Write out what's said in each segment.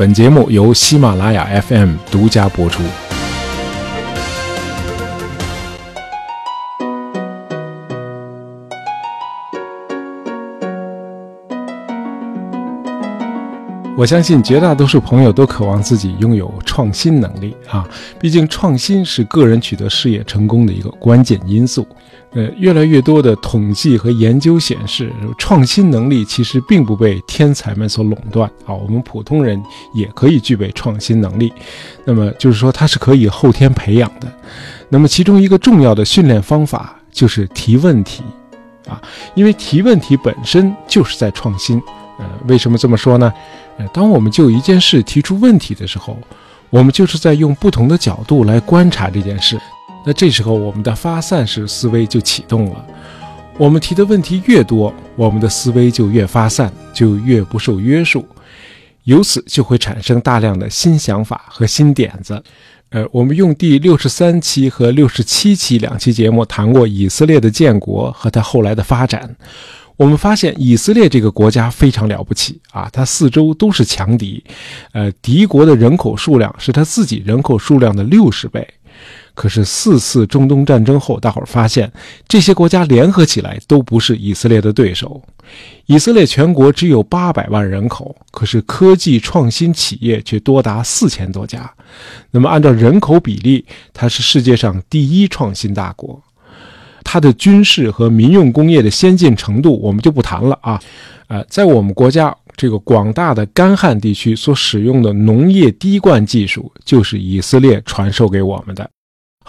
本节目由喜马拉雅 FM 独家播出。我相信绝大多数朋友都渴望自己拥有创新能力啊，毕竟创新是个人取得事业成功的一个关键因素。呃，越来越多的统计和研究显示，创新能力其实并不被天才们所垄断啊，我们普通人也可以具备创新能力。那么就是说，它是可以后天培养的。那么其中一个重要的训练方法就是提问题啊，因为提问题本身就是在创新。呃，为什么这么说呢？呃当我们就一件事提出问题的时候，我们就是在用不同的角度来观察这件事。那这时候，我们的发散式思维就启动了。我们提的问题越多，我们的思维就越发散，就越不受约束，由此就会产生大量的新想法和新点子。呃，我们用第六十三期和六十七期两期节目谈过以色列的建国和它后来的发展。我们发现以色列这个国家非常了不起啊，它四周都是强敌，呃，敌国的人口数量是它自己人口数量的六十倍。可是四次中东战争后，大伙儿发现这些国家联合起来都不是以色列的对手。以色列全国只有八百万人口，可是科技创新企业却多达四千多家。那么按照人口比例，它是世界上第一创新大国。它的军事和民用工业的先进程度，我们就不谈了啊。呃，在我们国家这个广大的干旱地区所使用的农业滴灌技术，就是以色列传授给我们的。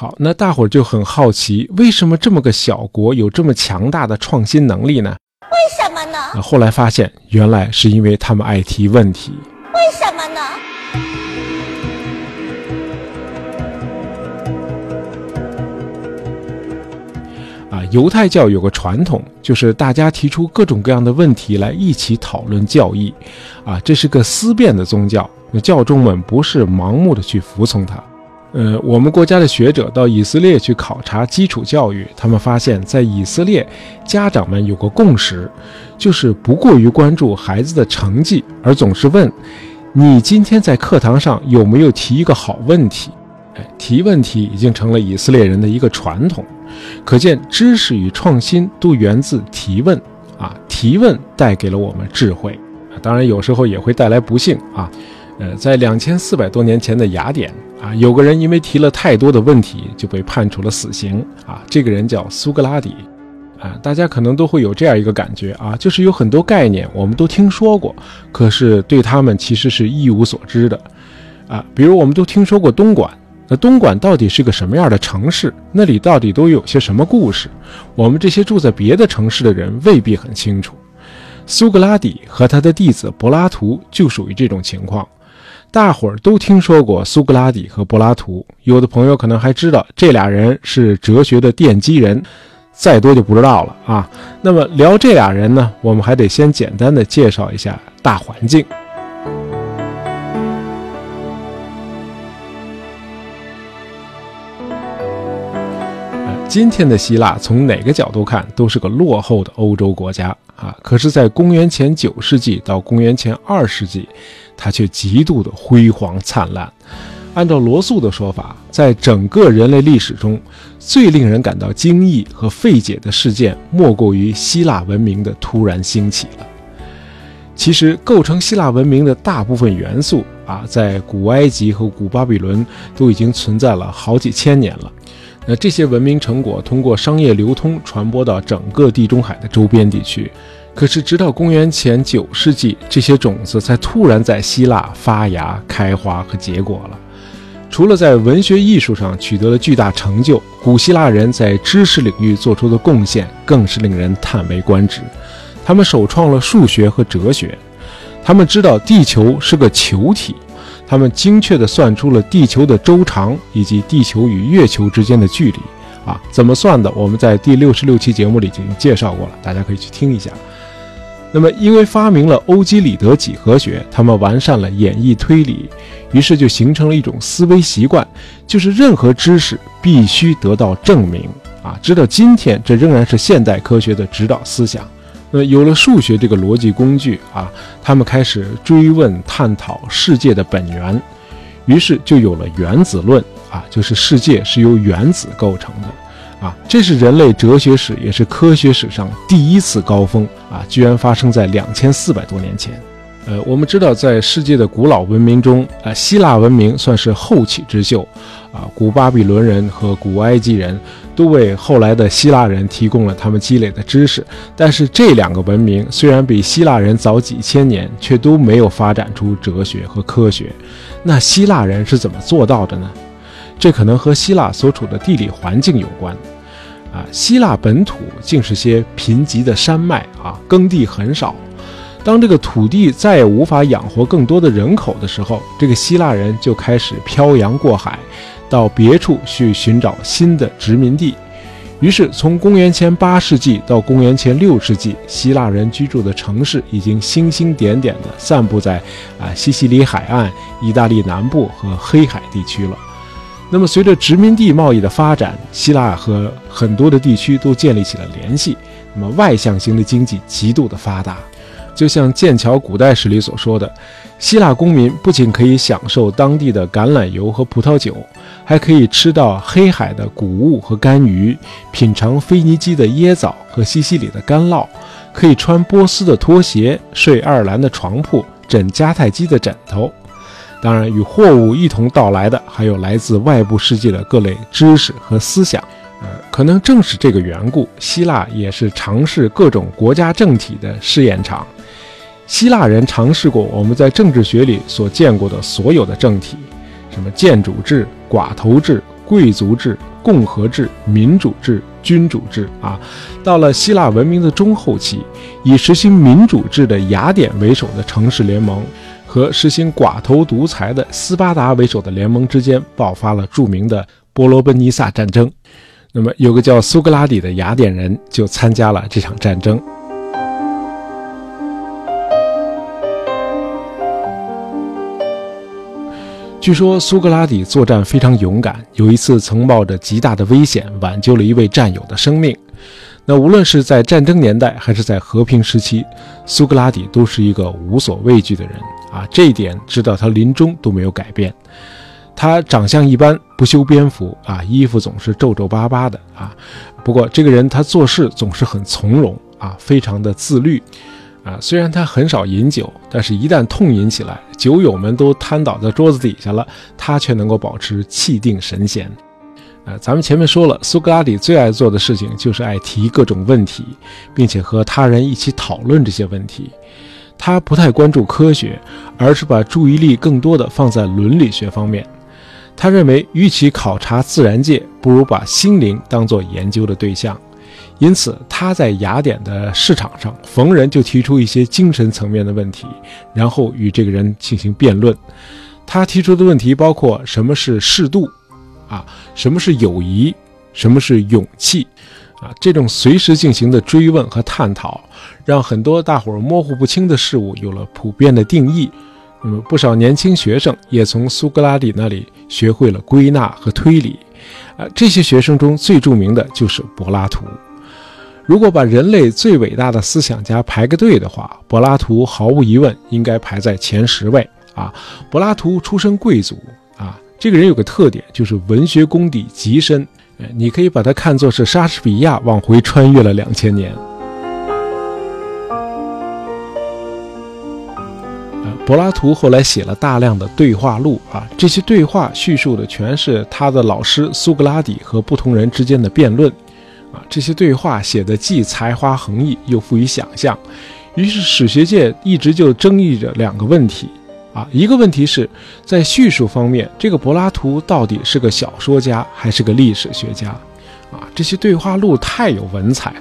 好，那大伙儿就很好奇，为什么这么个小国有这么强大的创新能力呢？为什么呢？那后来发现，原来是因为他们爱提问题。为什么呢？啊犹太教有个传统，就是大家提出各种各样的问题来一起讨论教义，啊，这是个思辨的宗教。那教众们不是盲目的去服从它。呃，我们国家的学者到以色列去考察基础教育，他们发现，在以色列，家长们有个共识，就是不过于关注孩子的成绩，而总是问：你今天在课堂上有没有提一个好问题？哎，提问题已经成了以色列人的一个传统。可见，知识与创新都源自提问啊！提问带给了我们智慧，当然有时候也会带来不幸啊。呃，在两千四百多年前的雅典啊，有个人因为提了太多的问题，就被判处了死刑啊。这个人叫苏格拉底啊。大家可能都会有这样一个感觉啊，就是有很多概念我们都听说过，可是对他们其实是一无所知的啊。比如，我们都听说过东莞。那东莞到底是个什么样的城市？那里到底都有些什么故事？我们这些住在别的城市的人未必很清楚。苏格拉底和他的弟子柏拉图就属于这种情况。大伙儿都听说过苏格拉底和柏拉图，有的朋友可能还知道这俩人是哲学的奠基人，再多就不知道了啊。那么聊这俩人呢，我们还得先简单的介绍一下大环境。今天的希腊从哪个角度看都是个落后的欧洲国家啊！可是，在公元前九世纪到公元前二世纪，它却极度的辉煌灿烂。按照罗素的说法，在整个人类历史中，最令人感到惊异和费解的事件，莫过于希腊文明的突然兴起了。其实，构成希腊文明的大部分元素啊，在古埃及和古巴比伦都已经存在了好几千年了。那这些文明成果通过商业流通传播到整个地中海的周边地区，可是直到公元前九世纪，这些种子才突然在希腊发芽、开花和结果了。除了在文学艺术上取得了巨大成就，古希腊人在知识领域做出的贡献更是令人叹为观止。他们首创了数学和哲学，他们知道地球是个球体。他们精确地算出了地球的周长以及地球与月球之间的距离，啊，怎么算的？我们在第六十六期节目里已经介绍过了，大家可以去听一下。那么，因为发明了欧几里得几何学，他们完善了演绎推理，于是就形成了一种思维习惯，就是任何知识必须得到证明。啊，直到今天，这仍然是现代科学的指导思想。那有了数学这个逻辑工具啊，他们开始追问探讨世界的本源，于是就有了原子论啊，就是世界是由原子构成的啊。这是人类哲学史也是科学史上第一次高峰啊，居然发生在两千四百多年前。呃，我们知道，在世界的古老文明中，啊，希腊文明算是后起之秀，啊，古巴比伦人和古埃及人都为后来的希腊人提供了他们积累的知识。但是这两个文明虽然比希腊人早几千年，却都没有发展出哲学和科学。那希腊人是怎么做到的呢？这可能和希腊所处的地理环境有关。啊，希腊本土竟是些贫瘠的山脉，啊，耕地很少。当这个土地再也无法养活更多的人口的时候，这个希腊人就开始漂洋过海，到别处去寻找新的殖民地。于是，从公元前八世纪到公元前六世纪，希腊人居住的城市已经星星点点地散布在啊西西里海岸、意大利南部和黑海地区了。那么，随着殖民地贸易的发展，希腊和很多的地区都建立起了联系。那么，外向型的经济极度的发达。就像剑桥古代史里所说的，希腊公民不仅可以享受当地的橄榄油和葡萄酒，还可以吃到黑海的谷物和干鱼，品尝腓尼基的椰枣和西西里的干酪，可以穿波斯的拖鞋，睡爱尔兰的床铺，枕迦太基的枕头。当然，与货物一同到来的，还有来自外部世界的各类知识和思想。呃，可能正是这个缘故，希腊也是尝试各种国家政体的试验场。希腊人尝试过我们在政治学里所见过的所有的政体，什么建主制、寡头制、贵族制、共和制、民主制、君主制啊。到了希腊文明的中后期，以实行民主制的雅典为首的城市联盟和实行寡头独裁的斯巴达为首的联盟之间爆发了著名的波罗奔尼撒战争。那么，有个叫苏格拉底的雅典人就参加了这场战争。据说苏格拉底作战非常勇敢，有一次曾冒着极大的危险挽救了一位战友的生命。那无论是在战争年代还是在和平时期，苏格拉底都是一个无所畏惧的人啊！这一点直到他临终都没有改变。他长相一般，不修边幅啊，衣服总是皱皱巴巴的啊。不过这个人他做事总是很从容啊，非常的自律。啊，虽然他很少饮酒，但是一旦痛饮起来，酒友们都瘫倒在桌子底下了，他却能够保持气定神闲。啊，咱们前面说了，苏格拉底最爱做的事情就是爱提各种问题，并且和他人一起讨论这些问题。他不太关注科学，而是把注意力更多的放在伦理学方面。他认为，与其考察自然界，不如把心灵当做研究的对象。因此，他在雅典的市场上逢人就提出一些精神层面的问题，然后与这个人进行辩论。他提出的问题包括什么是适度，啊，什么是友谊，什么是勇气，啊，这种随时进行的追问和探讨，让很多大伙儿模糊不清的事物有了普遍的定义。那么，不少年轻学生也从苏格拉底那里学会了归纳和推理。啊，这些学生中最著名的就是柏拉图。如果把人类最伟大的思想家排个队的话，柏拉图毫无疑问应该排在前十位啊！柏拉图出身贵族啊，这个人有个特点，就是文学功底极深。你可以把他看作是莎士比亚往回穿越了两千年。柏拉图后来写了大量的对话录啊，这些对话叙述的全是他的老师苏格拉底和不同人之间的辩论。啊，这些对话写的既才华横溢，又富于想象，于是史学界一直就争议着两个问题。啊，一个问题是在叙述方面，这个柏拉图到底是个小说家还是个历史学家？啊，这些对话录太有文采。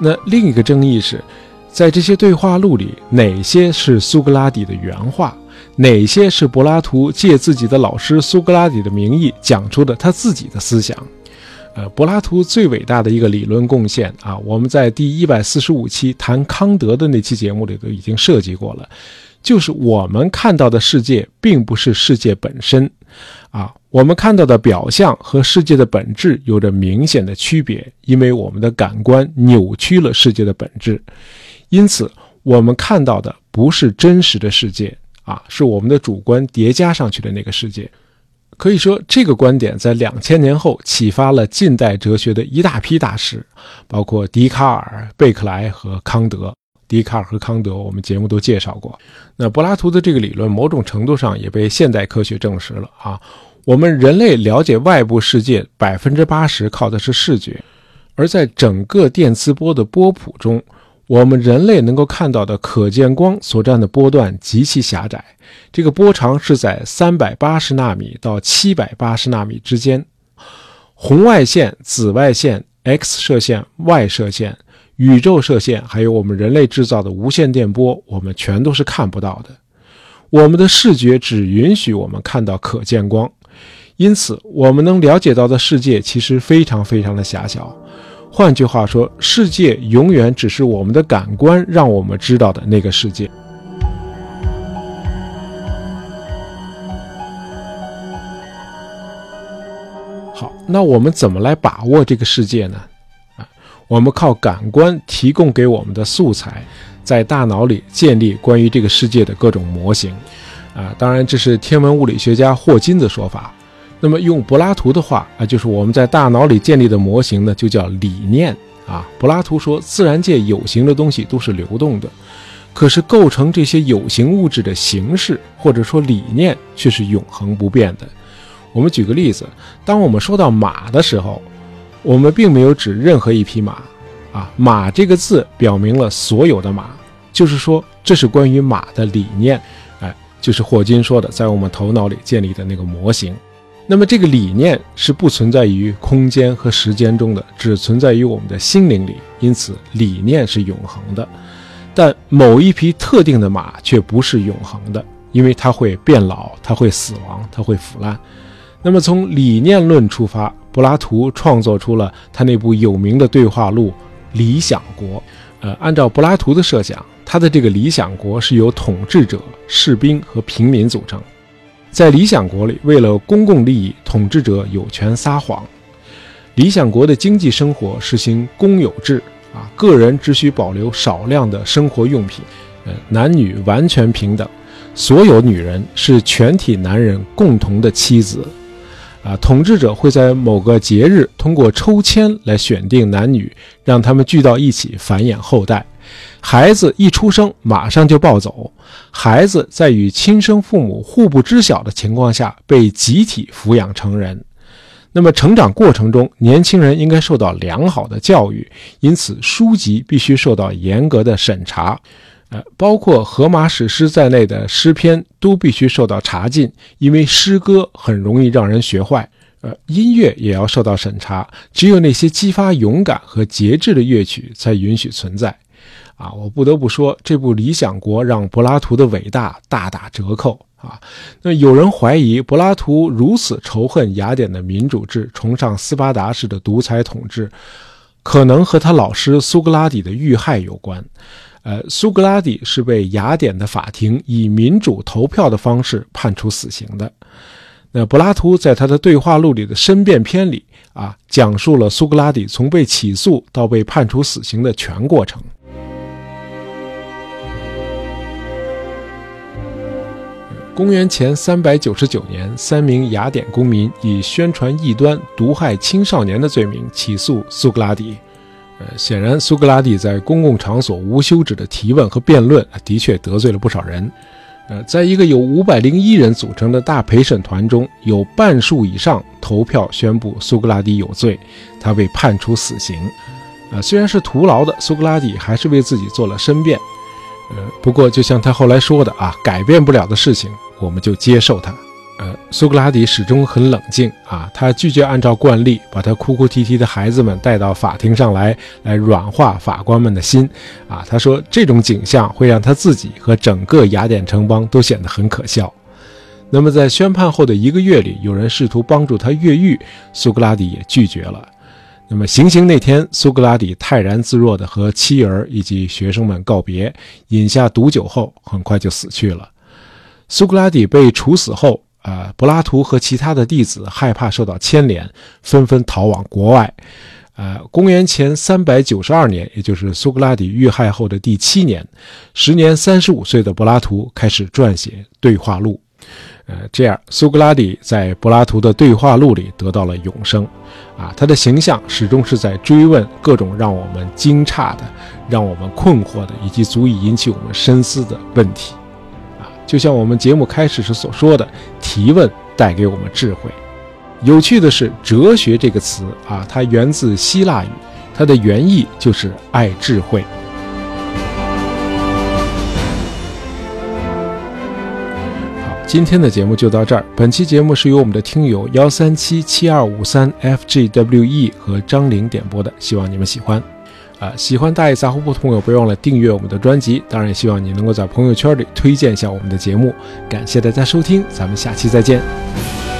那另一个争议是，在这些对话录里，哪些是苏格拉底的原话，哪些是柏拉图借自己的老师苏格拉底的名义讲出的他自己的思想？呃，柏拉图最伟大的一个理论贡献啊，我们在第一百四十五期谈康德的那期节目里都已经涉及过了，就是我们看到的世界并不是世界本身，啊，我们看到的表象和世界的本质有着明显的区别，因为我们的感官扭曲了世界的本质，因此我们看到的不是真实的世界啊，是我们的主观叠加上去的那个世界。可以说，这个观点在两千年后启发了近代哲学的一大批大师，包括笛卡尔、贝克莱和康德。笛卡尔和康德，我们节目都介绍过。那柏拉图的这个理论，某种程度上也被现代科学证实了啊。我们人类了解外部世界百分之八十靠的是视觉，而在整个电磁波的波谱中，我们人类能够看到的可见光所占的波段极其狭窄，这个波长是在三百八十纳米到七百八十纳米之间。红外线、紫外线、X 射线、Y 射线。宇宙射线，还有我们人类制造的无线电波，我们全都是看不到的。我们的视觉只允许我们看到可见光，因此我们能了解到的世界其实非常非常的狭小。换句话说，世界永远只是我们的感官让我们知道的那个世界。好，那我们怎么来把握这个世界呢？啊我们靠感官提供给我们的素材，在大脑里建立关于这个世界的各种模型，啊，当然这是天文物理学家霍金的说法。那么用柏拉图的话啊，就是我们在大脑里建立的模型呢，就叫理念啊。柏拉图说，自然界有形的东西都是流动的，可是构成这些有形物质的形式或者说理念却是永恒不变的。我们举个例子，当我们说到马的时候。我们并没有指任何一匹马，啊，马这个字表明了所有的马，就是说这是关于马的理念，哎，就是霍金说的，在我们头脑里建立的那个模型。那么这个理念是不存在于空间和时间中的，只存在于我们的心灵里，因此理念是永恒的。但某一匹特定的马却不是永恒的，因为它会变老，它会死亡，它会腐烂。那么从理念论出发。柏拉图创作出了他那部有名的对话录《理想国》。呃，按照柏拉图的设想，他的这个理想国是由统治者、士兵和平民组成。在理想国里，为了公共利益，统治者有权撒谎。理想国的经济生活实行公有制，啊，个人只需保留少量的生活用品。呃，男女完全平等，所有女人是全体男人共同的妻子。啊，统治者会在某个节日通过抽签来选定男女，让他们聚到一起繁衍后代。孩子一出生马上就抱走，孩子在与亲生父母互不知晓的情况下被集体抚养成人。那么成长过程中，年轻人应该受到良好的教育，因此书籍必须受到严格的审查。呃，包括《荷马史诗》在内的诗篇都必须受到查禁，因为诗歌很容易让人学坏。呃，音乐也要受到审查，只有那些激发勇敢和节制的乐曲才允许存在。啊，我不得不说，这部《理想国》让柏拉图的伟大大打折扣啊。那有人怀疑，柏拉图如此仇恨雅典的民主制，崇尚斯巴达式的独裁统治，可能和他老师苏格拉底的遇害有关。呃，苏格拉底是被雅典的法庭以民主投票的方式判处死刑的。那柏拉图在他的对话录里的申辩篇里啊，讲述了苏格拉底从被起诉到被判处死刑的全过程。公元前三百九十九年，三名雅典公民以宣传异端、毒害青少年的罪名起诉苏格拉底。呃，显然苏格拉底在公共场所无休止的提问和辩论，的确得罪了不少人。呃，在一个由五百零一人组成的大陪审团中，有半数以上投票宣布苏格拉底有罪，他被判处死刑。呃，虽然是徒劳的，苏格拉底还是为自己做了申辩。呃，不过就像他后来说的啊，改变不了的事情，我们就接受它。呃，苏格拉底始终很冷静啊，他拒绝按照惯例把他哭哭啼啼的孩子们带到法庭上来，来软化法官们的心啊。他说这种景象会让他自己和整个雅典城邦都显得很可笑。那么在宣判后的一个月里，有人试图帮助他越狱，苏格拉底也拒绝了。那么行刑那天，苏格拉底泰然自若地和妻儿以及学生们告别，饮下毒酒后，很快就死去了。苏格拉底被处死后。呃，柏拉图和其他的弟子害怕受到牵连，纷纷逃往国外。呃，公元前三百九十二年，也就是苏格拉底遇害后的第七年，时年三十五岁的柏拉图开始撰写对话录。呃，这样，苏格拉底在柏拉图的对话录里得到了永生。啊，他的形象始终是在追问各种让我们惊诧的、让我们困惑的，以及足以引起我们深思的问题。就像我们节目开始时所说的，提问带给我们智慧。有趣的是，“哲学”这个词啊，它源自希腊语，它的原意就是爱智慧。好，今天的节目就到这儿。本期节目是由我们的听友幺三七七二五三 FGWE 和张玲点播的，希望你们喜欢。喜欢大爷杂货铺的朋友，别忘了订阅我们的专辑。当然，也希望你能够在朋友圈里推荐一下我们的节目。感谢大家收听，咱们下期再见。